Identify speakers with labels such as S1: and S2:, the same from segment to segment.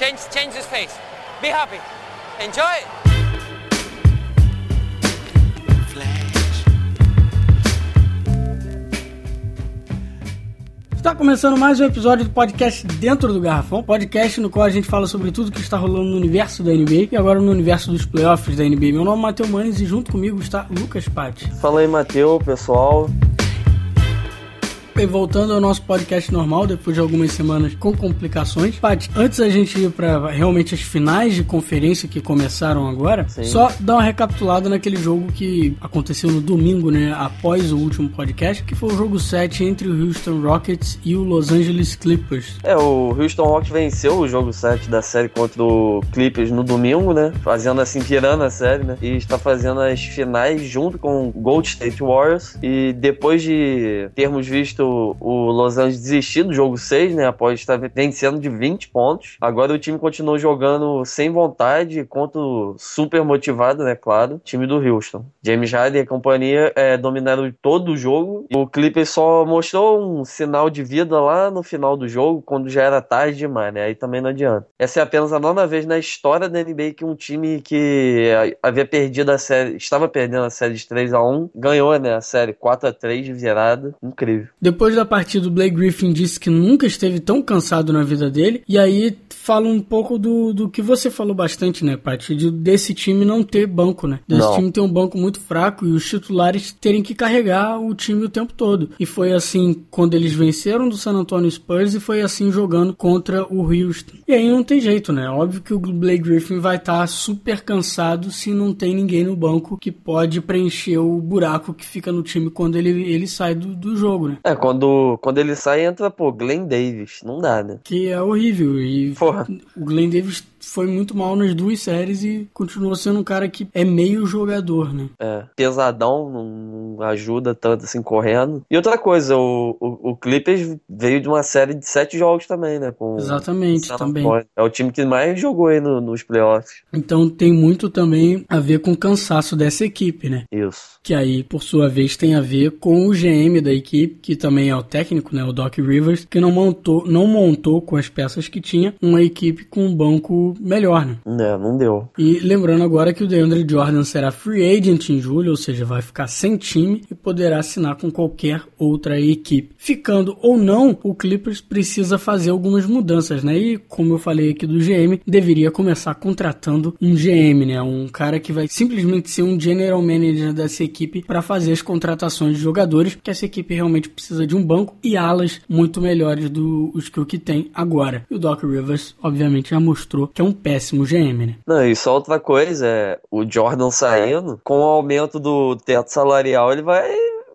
S1: Change, change his face. Be happy. Enjoy.
S2: Está começando mais um episódio do podcast Dentro do Garrafão, podcast no qual a gente fala sobre tudo que está rolando no universo da NBA e agora no universo dos playoffs da NBA. Meu nome é Matheus Manes e junto comigo está Lucas Patti.
S3: Fala aí, Matheus, pessoal.
S2: E voltando ao nosso podcast normal, depois de algumas semanas com complicações. Paty, antes da gente ir para realmente as finais de conferência que começaram agora, Sim. só dar uma recapitulada naquele jogo que aconteceu no domingo, né, após o último podcast, que foi o jogo 7 entre o Houston Rockets e o Los Angeles Clippers.
S3: É, o Houston Rockets venceu o jogo 7 da série contra o Clippers no domingo, né, fazendo assim, tirando a série, né, e está fazendo as finais junto com o Gold State Warriors. E depois de termos visto o Los Angeles desistir do jogo 6, né? Após estar vencendo de 20 pontos. Agora o time continuou jogando sem vontade, contra super motivado, né? Claro, time do Houston. James Harden e companhia é, dominaram todo o jogo. O Clippers só mostrou um sinal de vida lá no final do jogo, quando já era tarde demais, né? Aí também não adianta. Essa é apenas a nona vez na história da NBA que um time que havia perdido a série, estava perdendo a série de 3 a 1 ganhou, né? A série 4 a 3 de virada. Incrível.
S2: Depois da partida, o Blake Griffin disse que nunca esteve tão cansado na vida dele. E aí fala um pouco do, do que você falou bastante, né, Paty? De, desse time não ter banco, né? Desse não. time ter um banco muito fraco e os titulares terem que carregar o time o tempo todo. E foi assim quando eles venceram do San Antonio Spurs e foi assim jogando contra o Houston. E aí não tem jeito, né? Óbvio que o Blake Griffin vai estar tá super cansado se não tem ninguém no banco que pode preencher o buraco que fica no time quando ele, ele sai do, do jogo, né?
S3: É, quando quando, ele sai, entra, pô, Glenn Davis. Não dá, né?
S2: Que é horrível. E Porra. o Glenn Davis foi muito mal nas duas séries e continuou sendo um cara que é meio jogador, né?
S3: É, pesadão, não ajuda tanto assim correndo. E outra coisa, o, o, o Clippers veio de uma série de sete jogos também, né? Com
S2: Exatamente, também.
S3: É o time que mais jogou aí no, nos playoffs.
S2: Então tem muito também a ver com o cansaço dessa equipe, né?
S3: Isso.
S2: Que aí, por sua vez, tem a ver com o GM da equipe, que também é o técnico, né? O Doc Rivers, que não montou, não montou com as peças que tinha uma equipe com um banco melhor, né?
S3: É, não deu.
S2: E lembrando agora que o DeAndre Jordan será free agent em julho, ou seja, vai ficar sem time e poderá assinar com qualquer outra equipe. Ficando ou não, o Clippers precisa fazer algumas mudanças, né? E como eu falei aqui do GM, deveria começar contratando um GM, né? Um cara que vai simplesmente ser um general manager dessa equipe para fazer as contratações de jogadores, que essa equipe realmente precisa de um banco e alas muito melhores do os que o que tem agora. E o Doc Rivers, obviamente, já mostrou que que é um péssimo GM, né?
S3: Não, e só outra coisa, é o Jordan saindo, com o aumento do teto salarial, ele vai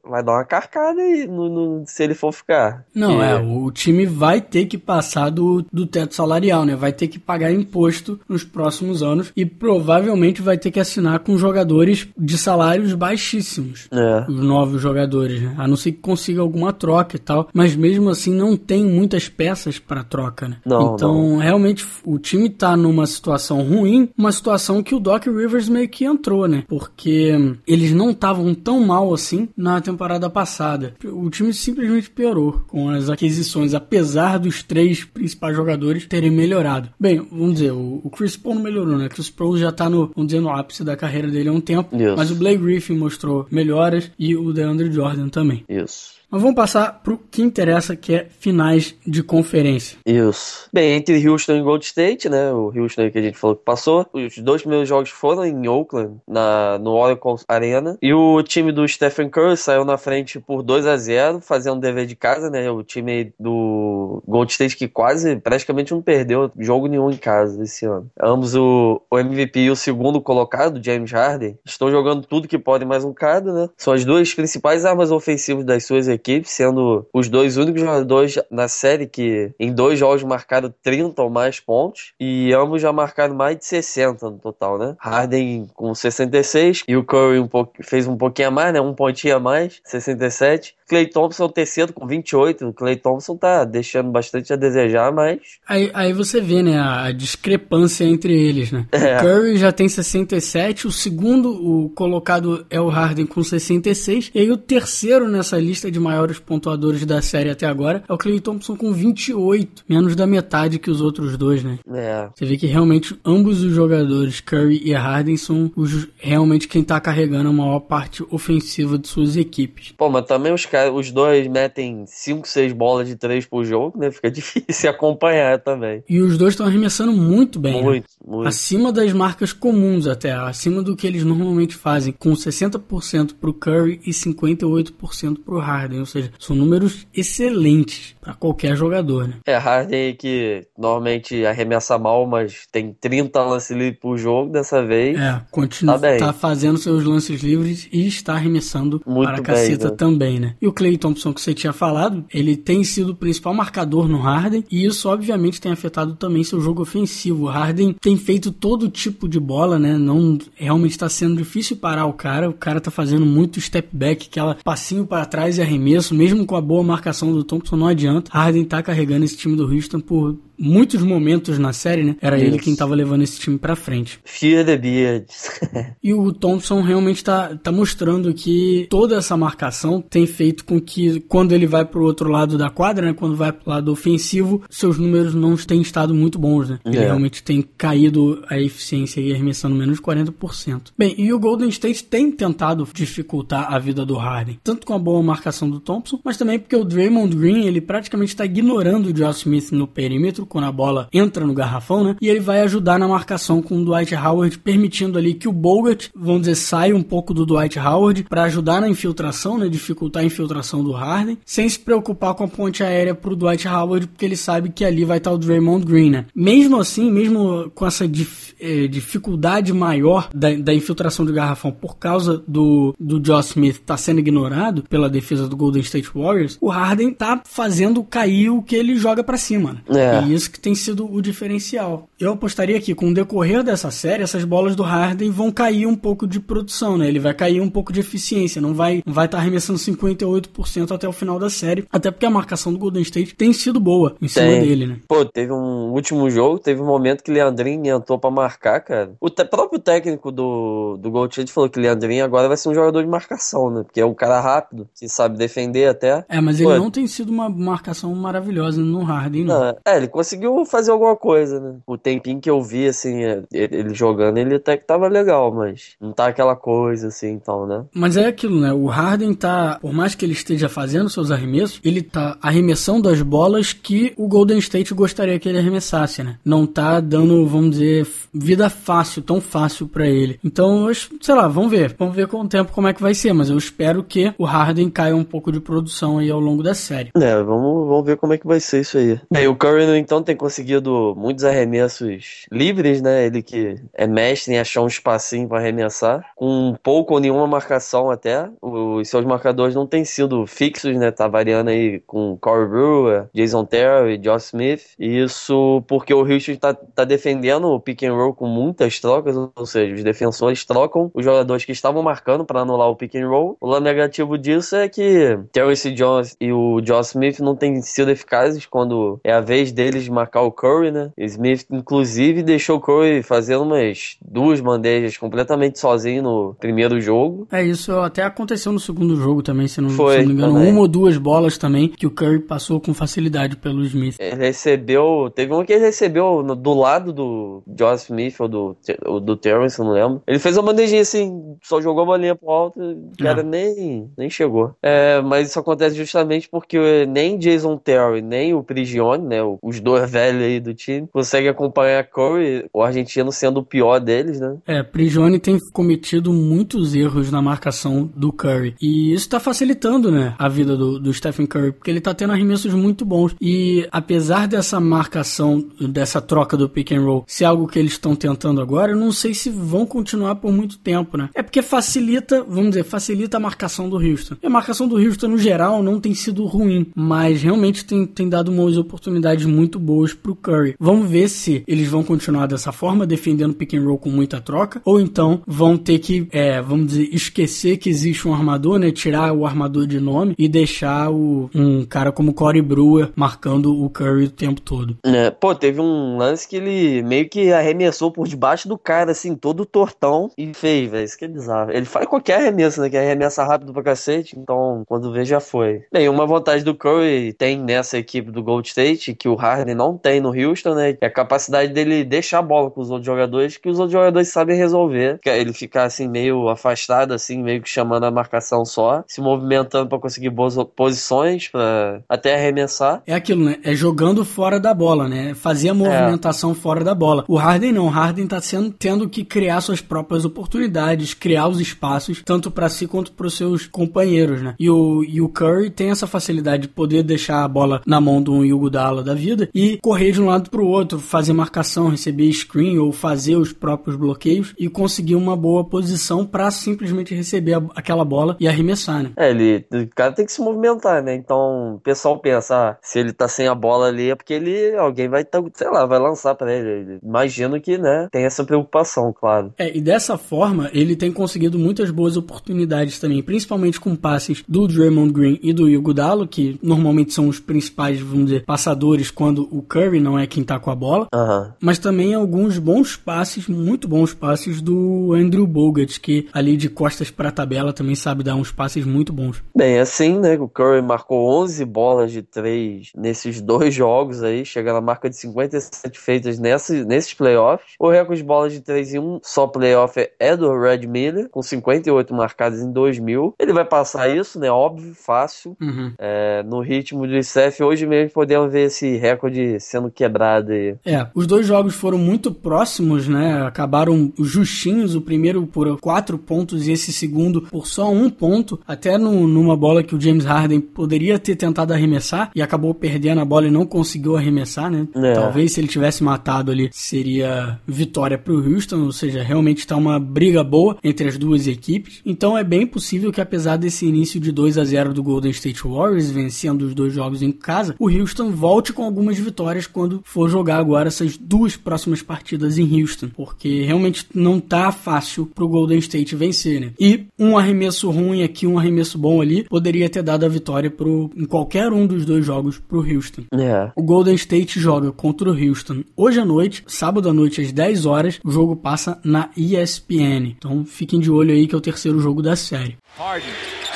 S3: vai dar uma carcada aí no, no, se ele for ficar.
S2: Não, é, o time vai ter que passar do, do teto salarial, né? Vai ter que pagar imposto nos próximos anos e provavelmente vai ter que assinar com jogadores de salários baixíssimos.
S3: É.
S2: Os novos jogadores, né? A não ser que consiga alguma troca e tal, mas mesmo assim não tem muitas peças para troca, né?
S3: Não,
S2: então,
S3: não.
S2: realmente o time tá numa situação ruim, uma situação que o Doc Rivers meio que entrou, né? Porque eles não estavam tão mal assim na temporada temporada passada. O time simplesmente piorou com as aquisições, apesar dos três principais jogadores terem melhorado. Bem, vamos dizer, o, Chris Paul não melhorou, né? Chris Paul já tá no, vamos dizer, no ápice da carreira dele há um tempo,
S3: Isso.
S2: mas o Blake Griffin mostrou melhoras e o DeAndre Jordan também.
S3: Isso.
S2: Mas vamos passar pro que interessa, que é finais de conferência.
S3: Isso. Bem, entre Houston e Gold State, né? O Houston que a gente falou que passou. Os dois primeiros jogos foram em Oakland, na, no Oracle Arena. E o time do Stephen Curry saiu na frente por 2 a 0 fazendo dever de casa, né? O time do Gold State que quase, praticamente não perdeu jogo nenhum em casa esse ano. Ambos o, o MVP e o segundo colocado, James Harden, estão jogando tudo que podem mais um cada, né? São as duas principais armas ofensivas das suas equipe, sendo os dois únicos jogadores na série que em dois jogos marcaram 30 ou mais pontos e ambos já marcaram mais de 60 no total, né? Harden com 66 e o Curry um pouco, fez um pouquinho a mais, né? Um pontinho a mais, 67. Clay Thompson terceiro com 28. O Clay Thompson tá deixando bastante a desejar, mas.
S2: Aí, aí você vê, né, a discrepância entre eles, né? É. O Curry já tem 67, o segundo, o colocado é o Harden com 66, e aí o terceiro nessa lista de maiores pontuadores da série até agora é o Clay Thompson com 28, menos da metade que os outros dois, né?
S3: É.
S2: Você vê que realmente ambos os jogadores, Curry e Harden, são os, realmente quem tá carregando a maior parte ofensiva de suas equipes.
S3: Pô, mas também os, os dois metem 5, 6 bolas de 3 por jogo, né? Fica difícil acompanhar também.
S2: E os dois estão arremessando muito bem.
S3: Muito,
S2: né?
S3: muito.
S2: Acima das marcas comuns até, acima do que eles normalmente fazem, com 60% pro Curry e 58% pro Harden. Ou seja, são números excelentes para qualquer jogador, né?
S3: É, Harden que normalmente arremessa mal, mas tem 30 lances livres por jogo dessa vez.
S2: É, continua tá, tá fazendo seus lances livres e está arremessando
S3: Muito
S2: para a caceta
S3: né?
S2: também, né? E o Clay Thompson que você tinha falado, ele tem sido o principal marcador no Harden e isso obviamente tem afetado também seu jogo ofensivo. O Harden tem feito todo tipo de bola, né? Não realmente está sendo difícil parar o cara. O cara tá fazendo muito step back, aquela passinho para trás e arremesso, mesmo com a boa marcação do Thompson, não adianta. Harden tá carregando esse time do Houston por muitos momentos na série, né? Era
S3: Isso.
S2: ele quem tava levando esse time pra frente.
S3: Fear the Beards.
S2: E o Thompson realmente tá, tá mostrando que toda essa marcação tem feito com que quando ele vai pro outro lado da quadra, né? Quando vai pro lado ofensivo, seus números não têm estado muito bons, né? Ele
S3: É.
S2: realmente tem caído a eficiência e arremessando menos de 40%. Bem, e o Golden State tem tentado dificultar a vida do Harden, tanto com a boa marcação do Thompson, mas também porque o Draymond Green, ele praticamente está ignorando o Josh Smith no perímetro quando a bola entra no garrafão, né? E ele vai ajudar na marcação com o Dwight Howard, permitindo ali que o Bogut, vamos dizer, saia um pouco do Dwight Howard para ajudar na infiltração, né? Dificultar a infiltração do Harden, sem se preocupar com a ponte aérea pro Dwight Howard, porque ele sabe que ali vai estar o Draymond Green, né? Mesmo assim, mesmo com essa dif- eh, dificuldade maior da, da infiltração do garrafão por causa do, do Josh Smith tá sendo ignorado pela defesa do Golden State Warriors, o Harden tá fazendo cair o que ele joga pra cima, né?
S3: É.
S2: E isso que tem sido o diferencial. Eu apostaria que com o decorrer dessa série, essas bolas do Harden vão cair um pouco de produção, né? Ele vai cair um pouco de eficiência, não vai não vai estar arremessando 58% até o final da série, até porque a marcação do Golden State tem sido boa em cima
S3: Tem.
S2: dele, né?
S3: Pô, teve um último jogo, teve um momento que Leandrinho entrou pra marcar, cara. O próprio técnico do, do Gold State falou que Leandrinho agora vai ser um jogador de marcação, né? Porque é um cara rápido, que sabe defender até.
S2: É, mas ele
S3: Pô,
S2: não tem sido uma marcação maravilhosa no Harden, não.
S3: Não, é, ele conseguiu fazer alguma coisa, né? O tempinho que eu vi, assim, é, ele jogando, ele até que tava legal, mas não tá aquela coisa, assim, então, né?
S2: Mas é aquilo, né? O Harden tá, por mais que ele esteja fazendo seus arremessos, ele tá arremessando as bolas que o Golden State gostaria que ele arremessasse, né? Não tá dando, vamos dizer, vida fácil, tão fácil pra ele. Então, sei lá, vamos ver. Vamos ver com o tempo como é que vai ser, mas eu espero que o Harden caia um pouco de produção aí ao longo da série.
S3: É, vamos, vamos ver como é que vai ser isso aí. Bem, o Curry, no entanto, tem conseguido muitos arremessos livres, né? Ele que é mestre em achar um espacinho pra arremessar, com pouco ou nenhuma marcação até. Os seus marcadores não têm sido fixos, né? Tá variando aí com Corey Brewer, Jason Terry, Josh Smith. E isso porque o Houston tá, tá defendendo o pick and roll com muitas trocas, ou seja, os defensores trocam os jogadores que estavam marcando para anular o pick and roll. O lado negativo disso é que Terrence Jones e o Josh Smith não têm sido eficazes quando é a vez deles de marcar o Curry, né? Smith, inclusive, deixou o Curry fazendo umas duas bandejas completamente sozinho no primeiro jogo.
S2: É isso, até aconteceu no segundo jogo também, se não,
S3: Foi,
S2: se não me engano,
S3: também.
S2: uma ou duas bolas também que o Curry passou com facilidade pelo Smith.
S3: Ele recebeu. Teve um que ele recebeu no- do lado do Josh Smith ou do, ou do Terrence, não lembro. Ele fez uma bandejinha assim, só jogou a bolinha pro alto, o cara
S2: É.
S3: nem, nem chegou. É, mas isso acontece justamente porque nem Jason Terry, nem o Prigione, né? Os dois velhos aí do time, conseguem acompanhar Curry, o argentino sendo o pior deles, né?
S2: É, Prigione tem cometido muitos erros na marcação do Curry. E isso tá facilitando, né, a vida do, do Stephen Curry, porque ele tá tendo arremessos muito bons. E apesar dessa marcação, dessa troca do pick and roll ser algo que eles estão tentando agora, eu não sei se vão continuar por muito tempo, né? É porque facilita, vamos dizer, facilita a marcação do Houston. E a marcação do Houston, no geral, não tem sido ruim, mas realmente tem, tem dado umas oportunidades muito boas pro Curry. Vamos ver se eles vão continuar dessa forma, defendendo pick and roll com muita troca, ou então vão ter que, é, vamos dizer, esquecer que existe um armador, né? Tirar o armador de nome e deixar o, um cara como Corey Brewer marcando o Curry o tempo todo.
S3: É, pô, teve um lance que ele meio que arremessou por debaixo do cara, assim, todo tortão e fez, velho. Isso que é bizarro. Ele faz qualquer arremesso, né? Que arremessa rápido pra cacete, então quando vê já foi. Bem, uma vantagem do Curry tem nessa equipe do Gold State, que o Harden não tem no Houston, né? É a capacidade dele deixar a bola com os outros jogadores, que os outros jogadores sabem resolver. Ele ficar assim, meio afastado, assim, meio que chamando a marcação só, se movimentando para conseguir boas posições, para até arremessar.
S2: É aquilo, né? É jogando fora da bola, né? Fazer a movimentação é. fora da bola. O Harden não, o Harden tá sendo, tendo que criar suas próprias oportunidades, criar os espaços, tanto para si quanto para os seus companheiros, né? E o, e o Curry tem essa facilidade de poder deixar a bola na mão de um Yugodala da vida e correr de um lado para o outro, fazer marcação, receber screen ou fazer os próprios bloqueios e conseguir uma boa posição para simplesmente receber aquela bola e arremessar, né?
S3: É, ele, o cara tem que se movimentar, né? Então, o pessoal pensa, ah, se ele tá sem a bola ali é porque ele, alguém vai, tá, sei lá, vai lançar para ele. Imagino que, né, tem essa preocupação, claro.
S2: É, e dessa forma, ele tem conseguido muitas boas oportunidades também, principalmente com passes do Draymond Green e do Iguodalo, que normalmente são os principais, vamos dizer, passadores quando o Curry não é quem tá com a bola.
S3: Uhum.
S2: Mas também alguns bons passes, muito bons passes do Andrew Bogut, que ali de costas para a tabela também sabe dar uns passes muito bons.
S3: Bem, assim, né, o Curry marcou 11 bolas de 3 nesses dois jogos aí, chega na marca de 57 feitas nesse, nesses playoffs. O recorde de bolas de 3 em um só playoff é do Red Miller, com 58 marcadas em 2000. Ele vai passar isso, né, óbvio, fácil.
S2: Uhum.
S3: É, no ritmo do ICF, hoje mesmo podemos ver esse recorde sendo quebrado aí.
S2: É, os dois jogos foram muito próximos, né, acabaram justinhos, o primeiro por 4 pontos e esse segundo por só um ponto, até no, numa bola que o James Harden poderia ter tentado arremessar e acabou perdendo a bola e não conseguiu arremessar, né?
S3: É.
S2: Talvez se ele tivesse matado ali seria vitória para o Houston, ou seja, realmente está uma briga boa entre as duas equipes. Então é bem possível que apesar desse início de 2 a 0 do Golden State Warriors vencendo os dois jogos em casa, o Houston volte com algumas vitórias quando for jogar agora essas duas próximas partidas em Houston, porque realmente não tá fácil pro Golden State vencer, né? E um arremesso ruim aqui, um arremesso bom ali, poderia ter dado a vitória pro, em qualquer um dos dois jogos pro Houston.
S3: É.
S2: O Golden State joga contra o Houston hoje à noite, sábado à noite às 10 horas, o jogo passa na ESPN. Então fiquem de olho aí que é o terceiro jogo da série.
S4: Harden,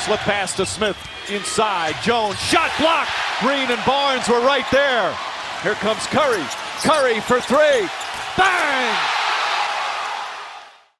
S4: slip pass to Smith inside. Jones, shot block. Green and Barnes were right there. Here comes Curry. Curry for three. Bang!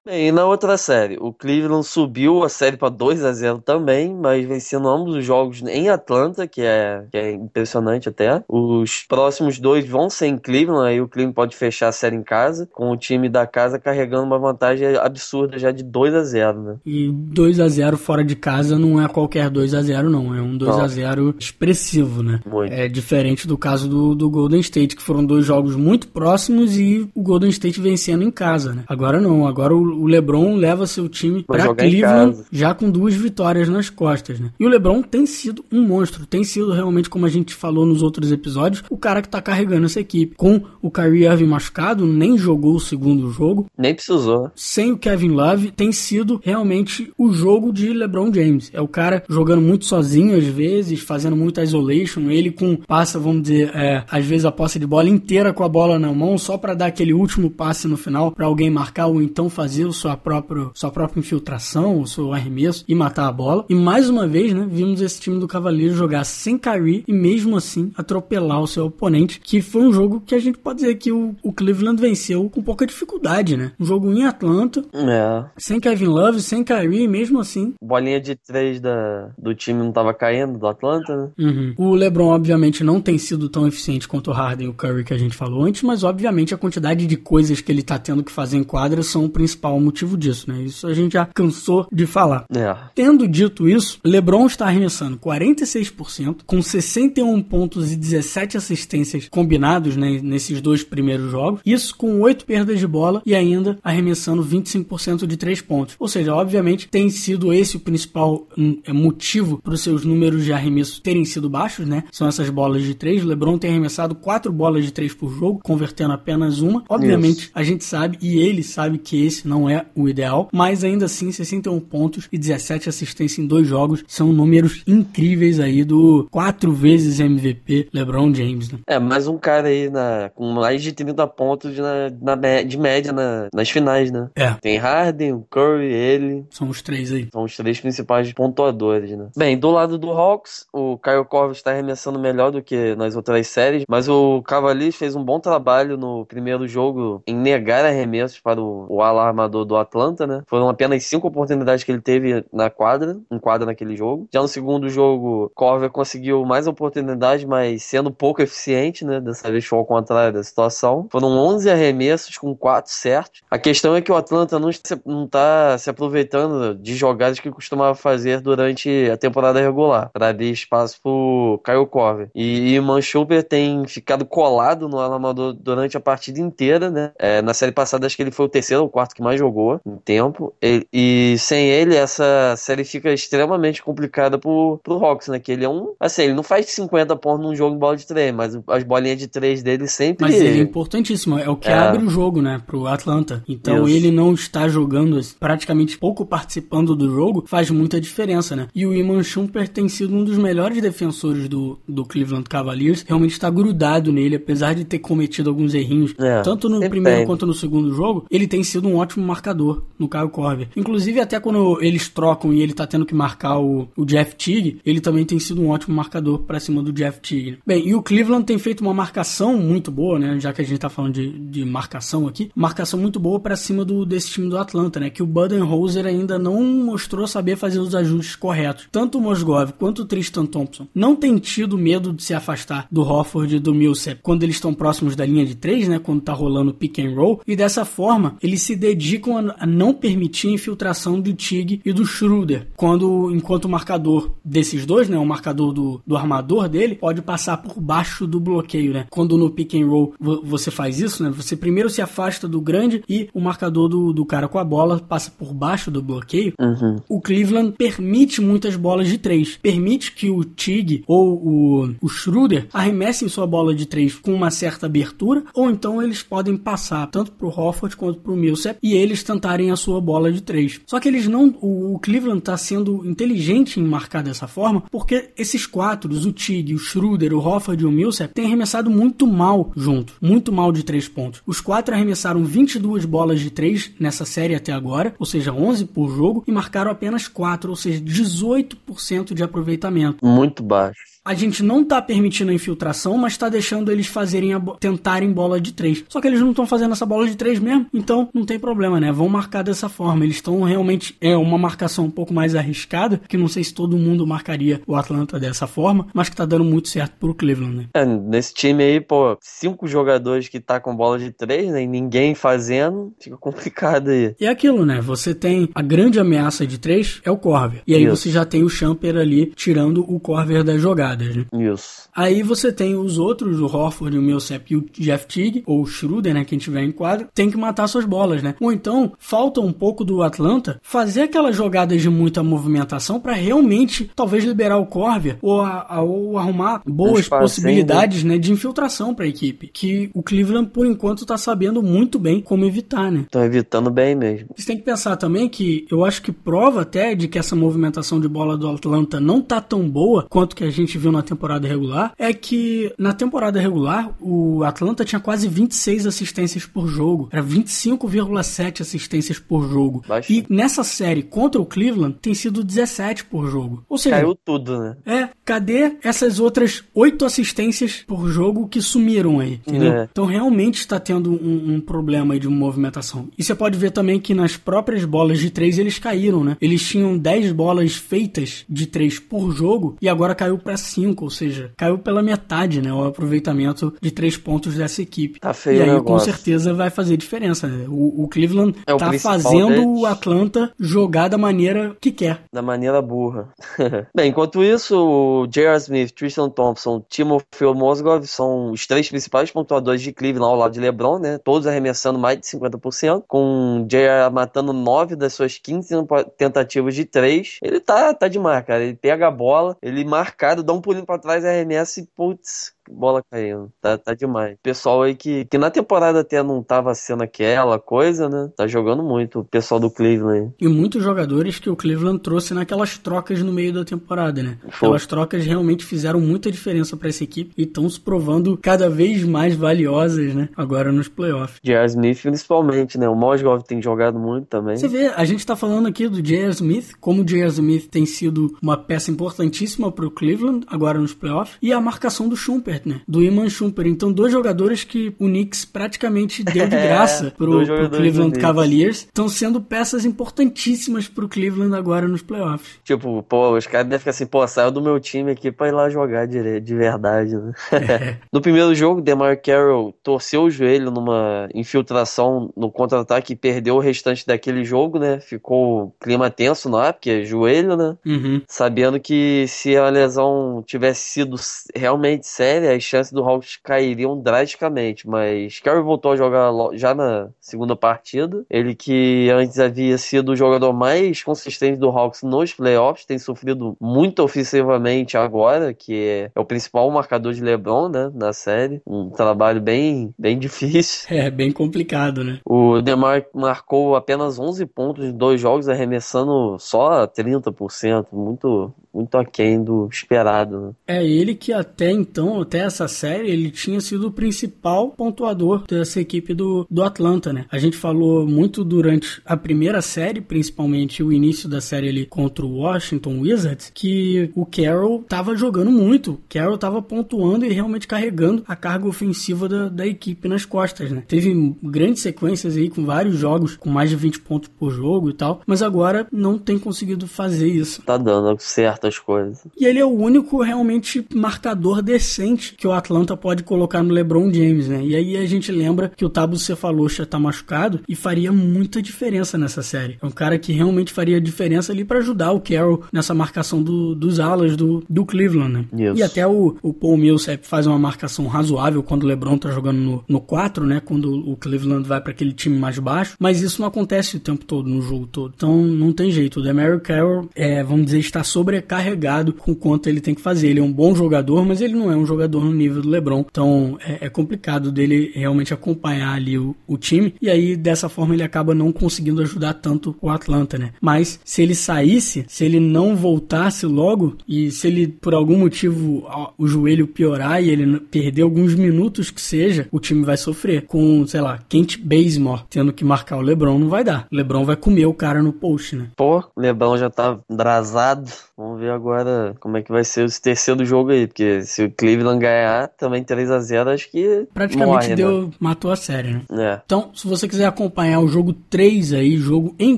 S3: E na outra série, o Cleveland subiu a série para 2 a 0 também, mas vencendo ambos os jogos em Atlanta, que é, que é impressionante até. Os próximos dois vão ser em Cleveland, aí o Cleveland pode fechar a série em casa, com o time da casa carregando uma vantagem absurda já de 2 a 0 né?
S2: E 2 a 0 fora de casa não é qualquer 2 a 0 não, é um 2 a 0 expressivo, né?
S3: Muito.
S2: É diferente do caso do, do Golden State, que foram dois jogos muito próximos e o Golden State vencendo em casa, né? Agora não, agora o o LeBron leva seu time para Cleveland já com duas vitórias nas costas, né? E o LeBron tem sido um monstro, tem sido realmente como a gente falou nos outros episódios, o cara que tá carregando essa equipe. Com o Kyrie Irving machucado, nem jogou o segundo jogo.
S3: Nem precisou.
S2: Sem o Kevin Love, tem sido realmente o jogo de LeBron James. É o cara jogando muito sozinho às vezes, fazendo muita isolation, ele com passa, vamos dizer, é, às vezes a posse de bola inteira com a bola na mão, só para dar aquele último passe no final para alguém marcar ou então fazer sua própria, sua própria infiltração, o seu arremesso e matar a bola. E mais uma vez, né, vimos esse time do Cavaleiro jogar sem Kyrie e mesmo assim atropelar o seu oponente, que foi um jogo que a gente pode dizer que o, o Cleveland venceu com pouca dificuldade, né? Um jogo em Atlanta,
S3: é.
S2: sem Kevin Love, sem Kyrie, mesmo assim.
S3: Bolinha de três da, do time não tava caindo, do Atlanta, né?
S2: Uhum. O LeBron, obviamente, não tem sido tão eficiente quanto o Harden e o Curry que a gente falou antes, mas obviamente a quantidade de coisas que ele tá tendo que fazer em quadra são o principal principal motivo disso, né? Isso a gente já cansou de falar.
S3: É.
S2: Tendo dito isso, LeBron está arremessando 46%, com 61 pontos e 17 assistências combinados né, nesses dois primeiros jogos. Isso com 8 perdas de bola e ainda arremessando 25% de 3 pontos. Ou seja, obviamente tem sido esse o principal hum, é, motivo para os seus números de arremesso terem sido baixos, né? São essas bolas de 3. LeBron tem arremessado 4 bolas de 3 por jogo, convertendo apenas uma. Obviamente, isso. a gente sabe e ele sabe que esse não é o ideal, mas ainda assim 61 pontos e 17 assistências em dois jogos são números incríveis aí do quatro vezes MVP LeBron James, né?
S3: É, mais um cara aí na, com mais de 30 pontos na, na de média na, nas finais, né?
S2: É.
S3: Tem Harden, o Curry, ele.
S2: São os três aí.
S3: São os três principais pontuadores, né? Bem, do lado do Hawks, o Kyle Korver está arremessando melhor do que nas outras séries, mas o Cavaliers fez um bom trabalho no primeiro jogo em negar arremessos para o, o alarmador do Atlanta, né? Foram apenas cinco oportunidades que ele teve na quadra, em quadra naquele jogo. Já no segundo jogo, Corver conseguiu mais oportunidades, mas sendo pouco eficiente, né? Dessa vez foi ao contrário da situação. Foram 11 arremessos com 4 certos. A questão é que o Atlanta não, não tá se aproveitando de jogadas que costumava fazer durante a temporada regular, para abrir espaço pro Kyle Corver. E Iman Schubert tem ficado colado no alarmador durante a partida inteira, né? É, na série passada, acho que ele foi o terceiro ou quarto que mais jogou em tempo. E, e sem ele, essa série fica extremamente complicada pro, pro Hawks, né? Que ele é um. Assim, ele não faz 50 pontos num jogo em bola de três, mas as bolinhas de três dele sempre.
S2: Mas ele é importantíssimo, é o que é. abre o jogo, né? Pro Atlanta. Então Isso. ele não está jogando, praticamente pouco participando do jogo, faz muita diferença, né? E o Iman Shumpert tem sido um dos melhores defensores do, do Cleveland Cavaliers. Realmente está grudado nele, apesar de ter cometido alguns errinhos, é, tanto no primeiro quanto no segundo jogo, ele tem sido um ótimo marcador no Kyle Korver. Inclusive, até quando eles trocam e ele tá tendo que marcar o, o Jeff Teague, ele também tem sido um ótimo marcador para cima do Jeff Teague. Bem, e o Cleveland tem feito uma marcação muito boa, né? Já que a gente tá falando de, de marcação aqui, marcação muito boa para cima do, desse time do Atlanta, né? Que o Budenholzer ainda não mostrou saber fazer os ajustes corretos. Tanto o Mosgov quanto o Tristan Thompson não tem tido medo de se afastar do Hofford e do Millsap quando eles estão próximos da linha de três, né? Quando tá rolando pick and roll. E dessa forma, eles se dedicam a, a não permitir a infiltração do Tig e do Schroeder. Quando, enquanto o marcador desses dois, né? O marcador do, do armador dele pode passar por baixo do bloqueio, né? Quando no pick and roll você faz isso, né? Você primeiro se afasta do grande e o marcador do, do cara com a bola passa por baixo do bloqueio.
S3: Uhum.
S2: O Cleveland permite muitas bolas de três. Permite que o Tig ou o, o Schroeder arremessem sua bola de três com uma certa abertura, ou então eles podem passar tanto pro Hofford quanto pro Millsap e eles tentarem a sua bola de três. Só que eles não. O, o Cleveland está sendo inteligente em marcar dessa forma, porque esses quatro, o Tig, o Schroeder, o Hofford e o Millsap, têm arremessado muito mal junto. Muito mal de três pontos. Os quatro arremessaram 22 bolas de três nessa série até agora, ou seja, 11 por jogo, e marcaram apenas 4, ou seja, 18% de aproveitamento.
S3: Muito baixo
S2: a gente não tá permitindo a infiltração, mas tá deixando eles fazerem a tentarem bola de três. Só que eles não estão fazendo essa bola de três mesmo, então não tem problema, né? Vão marcar dessa forma. Eles estão realmente é uma marcação um pouco mais arriscada, que não sei se todo mundo marcaria o Atlanta dessa forma, mas que tá dando muito certo pro Cleveland, né?
S3: É, nesse time aí, pô, cinco jogadores que tá com bola de três, né? E ninguém fazendo, fica complicado aí.
S2: E é aquilo, né? Você tem a grande ameaça de três é o Corver. E aí Isso. você já tem o Champer ali tirando o Corver da jogada jogadas, né?
S3: Isso.
S2: Aí você tem os outros, o Horford, o Millsap e o Jeff Teague, ou o Schroeder, né, quem tiver em quadro, tem que matar suas bolas, né? Ou então, falta um pouco do Atlanta fazer aquelas jogadas de muita movimentação para realmente, talvez, liberar o Corver ou, a, a, ou arrumar boas possibilidades, né, de infiltração para a equipe, que o Cleveland, por enquanto, tá sabendo muito bem como evitar, né?
S3: Estão evitando bem mesmo.
S2: Você tem que pensar também que eu acho que prova até de que essa movimentação de bola do Atlanta não tá tão boa quanto que a gente viu na temporada regular é que na temporada regular o Atlanta tinha quase 26 assistências por jogo. Era 25,7 assistências por jogo. E nessa série contra o Cleveland tem sido 17 por jogo. Ou seja,
S3: caiu tudo, né?
S2: É, cadê essas outras 8 assistências por jogo que sumiram aí? Entendeu? É. Então realmente está tendo um, um, problema aí de movimentação. E você pode ver também que nas próprias bolas de 3 eles caíram, né? Eles tinham 10 bolas feitas de 3 por jogo e agora caiu para 5, ou seja, caiu pela metade, né? O aproveitamento de três pontos dessa equipe.
S3: Tá feio
S2: e aí, com certeza, vai fazer diferença. Né? O, o Cleveland
S3: É
S2: tá fazendo
S3: deles.
S2: o Atlanta jogar da maneira que quer.
S3: Da maneira burra. Bem, enquanto isso, o J.R. Smith, Tristan Thompson, Timothy Mozgov são os três principais pontuadores de Cleveland ao lado de LeBron, né? Todos arremessando mais de 50%, com J.R. matando 9 das suas 15 tentativas de 3. Ele tá, tá demais, cara. Ele pega a bola, ele marcado, dá um pulinho pra trás, arremessa e, putz, bola caindo. Tá, tá demais. Pessoal aí que, que na temporada até não tava sendo aquela coisa, né? Tá jogando muito. O pessoal do Cleveland.
S2: E muitos jogadores que o Cleveland trouxe naquelas trocas no meio da temporada, né?
S3: Foi.
S2: Aquelas trocas realmente fizeram muita diferença para essa equipe e estão se provando cada vez mais valiosas, né? Agora nos playoffs.
S3: J.R. Smith, principalmente, né? O Mozgov tem jogado muito também.
S2: Você vê, a gente tá falando aqui do J.R. Smith, como o J.R. Smith tem sido uma peça importantíssima pro Cleveland, agora nos playoffs, e a marcação do Schumpert, né? Do Iman Schumpert. Então, dois jogadores que o Knicks praticamente deu de graça pro, pro Cleveland. Cavaliers, estão sendo peças importantíssimas pro Cleveland agora nos playoffs.
S3: Tipo, pô, os caras devem ficar assim, pô, saiu do meu time aqui pra ir lá jogar de, de verdade, né? no primeiro jogo, DeMar Carroll torceu o joelho numa infiltração no contra-ataque e perdeu o restante daquele jogo, né? Ficou clima tenso ar, porque é joelho, né?
S2: Uhum.
S3: Sabendo que se a lesão tivesse sido realmente séria, as chances do Hawks cairiam drasticamente. Mas Carroll voltou a jogar já na segunda partida. Ele que antes havia sido o jogador mais consistente do Hawks nos playoffs, tem sofrido muito ofensivamente agora, que é, é o principal marcador de LeBron, né, na série. Um trabalho bem, bem difícil.
S2: É bem complicado, né?
S3: O DeMar marcou apenas 11 pontos em dois jogos, arremessando só 30%, muito, muito aquém do esperado. Né?
S2: É ele que até então, até essa série, ele tinha sido o principal pontuador dessa equipe do, do Atlanta, né? A gente falou muito durante a primeira série, principalmente o início da série ali contra o Washington Wizards, que o Carroll tava jogando muito. Carroll tava pontuando e realmente carregando a carga ofensiva da, da equipe nas costas, né? Teve grandes sequências aí com vários jogos com mais de 20 pontos por jogo e tal, mas agora não tem conseguido fazer isso.
S3: Tá dando certas coisas.
S2: E ele é o único realmente marcador decente que o Atlanta pode colocar no LeBron James, né? E aí a gente lembra que o Tabo Cefalocha tá machucado e faria muita diferença nessa série. É um cara que realmente faria diferença ali para ajudar o Carroll nessa marcação do- dos alas do, do Cleveland, né? E até o, o Paul Millsap faz uma marcação razoável quando o LeBron tá jogando no, no 4, né? Quando o Cleveland vai para aquele time mais baixo. Mas isso não acontece o tempo todo, no jogo todo. Então não tem jeito. O Demario Carroll, é, vamos dizer, está sobrecarregado com o quanto ele tem que fazer. Ele é um bom jogador, mas ele não é um jogador no nível do LeBron. Então é, é complicado dele realmente acompanhar ali o, o time. E aí, dessa forma, ele acaba não conseguindo ajudar tanto o Atlanta, né? Mas se ele saísse, se ele não voltasse logo, e se ele, por algum motivo, ó, o joelho piorar e ele perder alguns minutos que seja, o time vai sofrer. Com, sei lá, Kent Bazemore tendo que marcar o LeBron, não vai dar. O LeBron vai comer o cara no post, né?
S3: Pô, Lebron já tá atrasado. Vamos ver agora como é que vai ser esse terceiro jogo aí. Porque se o Cleveland ganhar, também 3x0, acho que.
S2: Praticamente
S3: morre,
S2: deu, matou a série, né?
S3: Né? É.
S2: Então, se você quiser acompanhar o jogo 3 aí, jogo em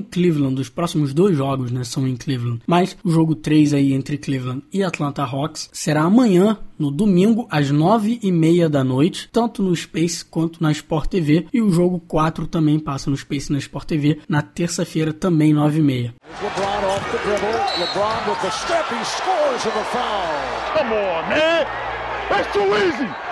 S2: Cleveland, os próximos dois jogos, né, são em Cleveland. Mas o jogo 3 aí entre Cleveland e Atlanta Hawks será amanhã, no domingo, às 9 e meia da noite, tanto no Space quanto na Sport TV. E o jogo 4 também passa no Space e na Sport TV, na terça-feira, também 9 e meia.
S4: LeBron off the dribble. LeBron with the step. He scores and a foul.
S5: Come on, man. That's too easy.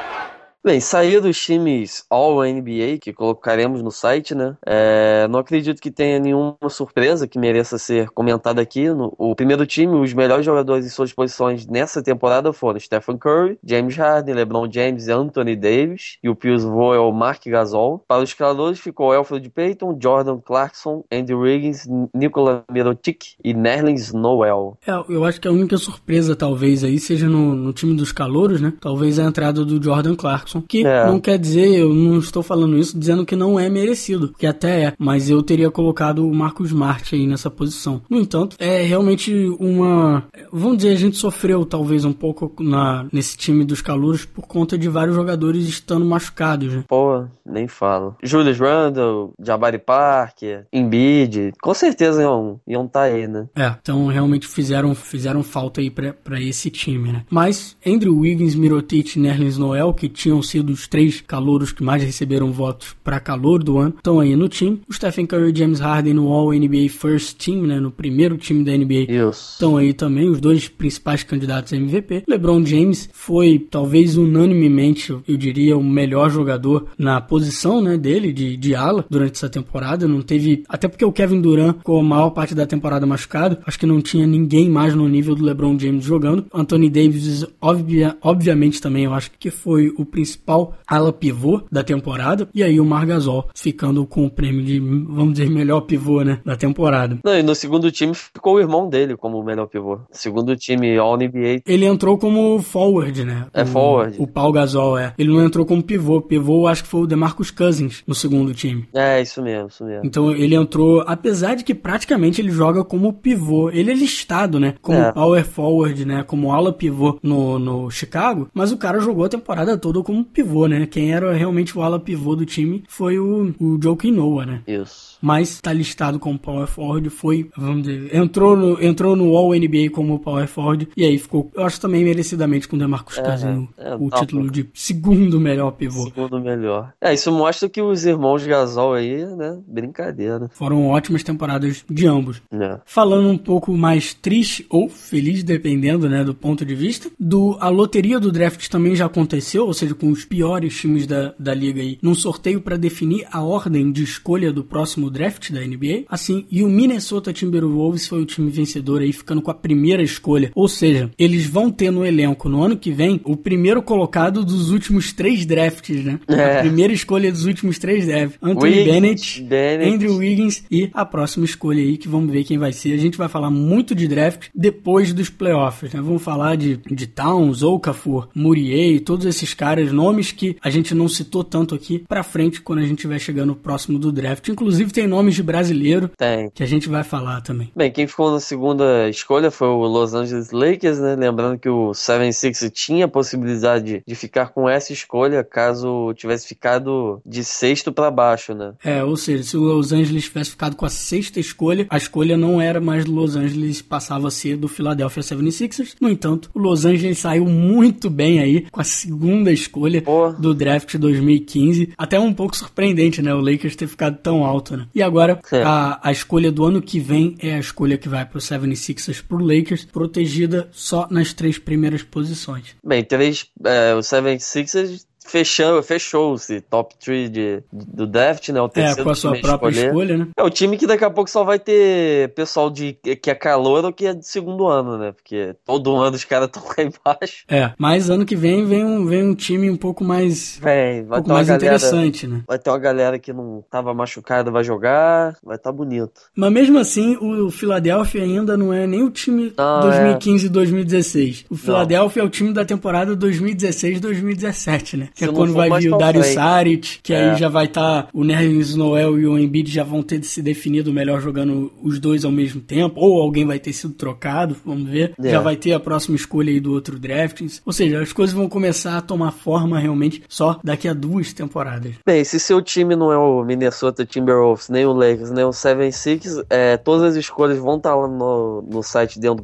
S3: Bem, sair dos times All-NBA, que colocaremos no site, né? É, não acredito que tenha nenhuma surpresa que mereça ser comentada aqui. No, o primeiro time, os melhores jogadores em suas posições nessa temporada foram Stephen Curry, James Harden, LeBron James e Anthony Davis, e o pivô é o Mark Gasol. Para os calores ficou Alfred Payton, Jordan Clarkson, Andy Wiggins, Nikola Mirotic e Nerlens Noel.
S2: É, eu acho que a única surpresa, talvez, aí seja no, no time dos calouros, né? Talvez a entrada do Jordan Clarkson. Clarkson, que é. não quer dizer, eu não estou falando isso dizendo que não é merecido, que até é, mas eu teria colocado o Marcos Smart aí nessa posição. No entanto, é realmente uma, vamos dizer, a gente sofreu talvez um pouco na nesse time dos calouros por conta de vários jogadores estando machucados, né?
S3: Pô, nem falo. Julius Randle, Jabari Parker, Embiid, com certeza iam estar tá aí, né?
S2: É, então realmente fizeram, fizeram falta aí para esse time, né? Mas Andrew Wiggins, Mirotic e Nerlens Noel, que tinham sido os três calouros que mais receberam votos para calor do ano, estão aí no time. O Stephen Curry e James Harden no All NBA First Team, né? No primeiro time da NBA. Estão aí também os dois principais candidatos a MVP. LeBron James foi talvez unanimemente, eu diria, o melhor jogador na posição, né, dele de, de ala durante essa temporada. Não teve, até porque o Kevin Durant com a maior parte da temporada machucado, acho que não tinha ninguém mais no nível do LeBron James jogando. Anthony Davis, obvia, obviamente também, eu acho que foi o principal ala pivô da temporada. E aí o Margasol ficando com o prêmio de, vamos dizer, melhor pivô, né, da temporada.
S3: Não, e no segundo time ficou o irmão dele como melhor pivô. Segundo time All-NBA.
S2: Ele entrou como forward, né?
S3: É
S2: o,
S3: forward.
S2: O Paul Gasol, é. Ele não entrou como pivô. Pivô, acho que foi o DeMarcus Cousins no segundo time.
S3: É, isso mesmo, isso mesmo.
S2: Então ele entrou, apesar de que praticamente ele joga como pivô. Ele é listado, né? Como é. power forward, né? Como ala pivô no, no Chicago. Mas o cara jogou a temporada toda como pivô, né? Quem era realmente o ala pivô do time foi o, o Joe Noah, né?
S3: Isso
S2: mas tá listado como power forward, foi, vamos dizer, entrou no, entrou no All NBA como power forward e aí ficou, eu acho também merecidamente com o DeMarcus é, Cousins é, o tá título de segundo melhor pivô.
S3: Segundo melhor. É, isso mostra que os irmãos Gasol aí, né, brincadeira.
S2: Foram ótimas temporadas de ambos. É. Falando um pouco mais triste ou feliz, dependendo, né, do ponto de vista, do a loteria do draft também já aconteceu, ou seja, com os piores times da, da liga aí, num sorteio para definir a ordem de escolha do próximo draft da NBA. Assim, e o Minnesota Timberwolves foi o time vencedor aí, ficando com a primeira escolha. Ou seja, eles vão ter no elenco no ano que vem o primeiro colocado dos últimos três drafts, né? É. A primeira escolha dos últimos três drafts. Anthony Wiggins, Bennett, Bennett, Andrew Wiggins e a próxima escolha aí que vamos ver quem vai ser. A gente vai falar muito de draft depois dos playoffs, né? Vamos falar de, de Towns, Okafor, Murier, todos esses caras, nomes que a gente não citou tanto aqui pra frente quando a gente vai chegando próximo do draft. Inclusive tem nomes de brasileiro
S3: Tem.
S2: que a gente vai falar também.
S3: Bem, quem ficou na segunda escolha foi o Los Angeles Lakers, né? Lembrando que o 76 tinha a possibilidade de ficar com essa escolha caso tivesse ficado de sexto para baixo, né?
S2: É, ou seja, se o Los Angeles tivesse ficado com a sexta escolha, a escolha não era mais do Los Angeles, passava a ser do Philadelphia 76ers. No entanto, o Los Angeles saiu muito bem aí com a segunda escolha Pô. do draft 2015. Até um pouco surpreendente, né? O Lakers ter ficado tão alto, né? E agora, a, a escolha do ano que vem é a escolha que vai para o 76ers pro Lakers, protegida só nas três primeiras posições.
S3: Bem, três, é, o 76ers fechou, fechou-se top 3 de, do draft, né? O
S2: terceiro é, com a sua própria escolher. escolha, né?
S3: É o time que daqui a pouco só vai ter pessoal de que é calor ou que é de segundo ano, né? Porque todo ano os caras estão lá embaixo.
S2: É, mas ano que vem vem um, vem um time um pouco mais
S3: vem, um pouco mais galera, interessante, né? Vai ter uma galera que não tava machucada, vai jogar, vai estar tá bonito.
S2: Mas mesmo assim, o Philadelphia ainda não é nem o time 2015 e é. 2016. O Philadelphia não. é o time da temporada 2016-2017, né? Que é quando vai vir o Dario Saric, que é. aí já vai estar tá, o Nerlens Noel e o Embiid já vão ter se definido melhor jogando os dois ao mesmo tempo, ou alguém vai ter sido trocado, vamos ver. É. Já vai ter a próxima escolha aí do outro draft. Ou seja, as coisas vão começar a tomar forma realmente só daqui a duas temporadas.
S3: Bem, se seu time não é o Minnesota Timberwolves, nem o Lakers, nem o 76 é, todas as escolhas vão estar tá lá no, no site dentro do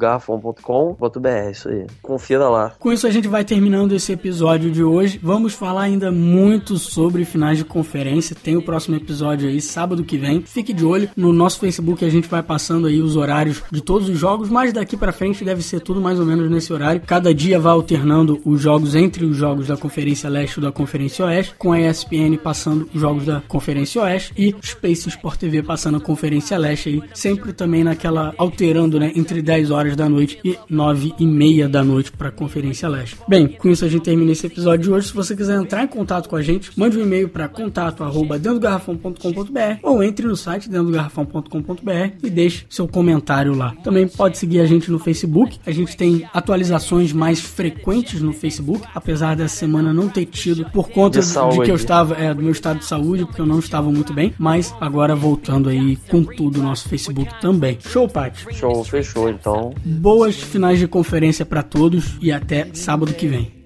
S3: isso aí. Confira lá.
S2: Com isso a gente vai terminando esse episódio de hoje. Vamos falar falar ainda muito sobre finais de conferência. Tem o próximo episódio aí, sábado que vem. Fique de olho. No nosso Facebook a gente vai passando aí os horários de todos os jogos, mas daqui para frente deve ser tudo mais ou menos nesse horário. Cada dia vai alternando os jogos entre os jogos da Conferência Leste e da Conferência Oeste, com a ESPN passando os jogos da Conferência Oeste e Space Sport TV passando a Conferência Leste aí, sempre também naquela alterando, né, entre 10 horas da noite e 9 e meia da noite para a Conferência Leste. Bem, com isso a gente termina esse episódio de hoje. Se você quiser
S6: quiser entrar em contato com a gente, mande um e-mail para contato arroba dentro do garrafão.com.br ou entre no site dentro do garrafão.com.br e deixe seu comentário lá. Também pode seguir a gente no Facebook. A gente tem atualizações mais frequentes no Facebook, apesar dessa semana não ter tido por conta de, de que eu estava é, do meu estado de saúde, porque eu não estava muito bem, mas agora voltando aí com tudo no nosso Facebook também. Show, Paty?
S3: Show, fechou então.
S6: Boas finais de conferência para todos e até sábado que vem.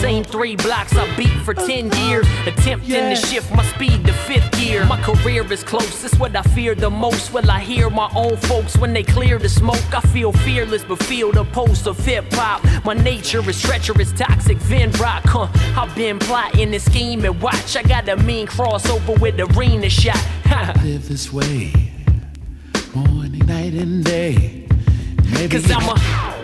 S6: Same three blocks I beat for 10 years. Attempting yeah. to shift my speed to fifth gear. My career is close, it's what I fear the most. Will I hear my own folks when they clear the smoke? I feel fearless, but feel the pulse of hip hop. My nature is treacherous, toxic, Vin Rock, huh? I've been plotting and scheming. Watch, I got a mean crossover with the arena shot. Live this way, morning, night, and day. Maybe Cause I'm a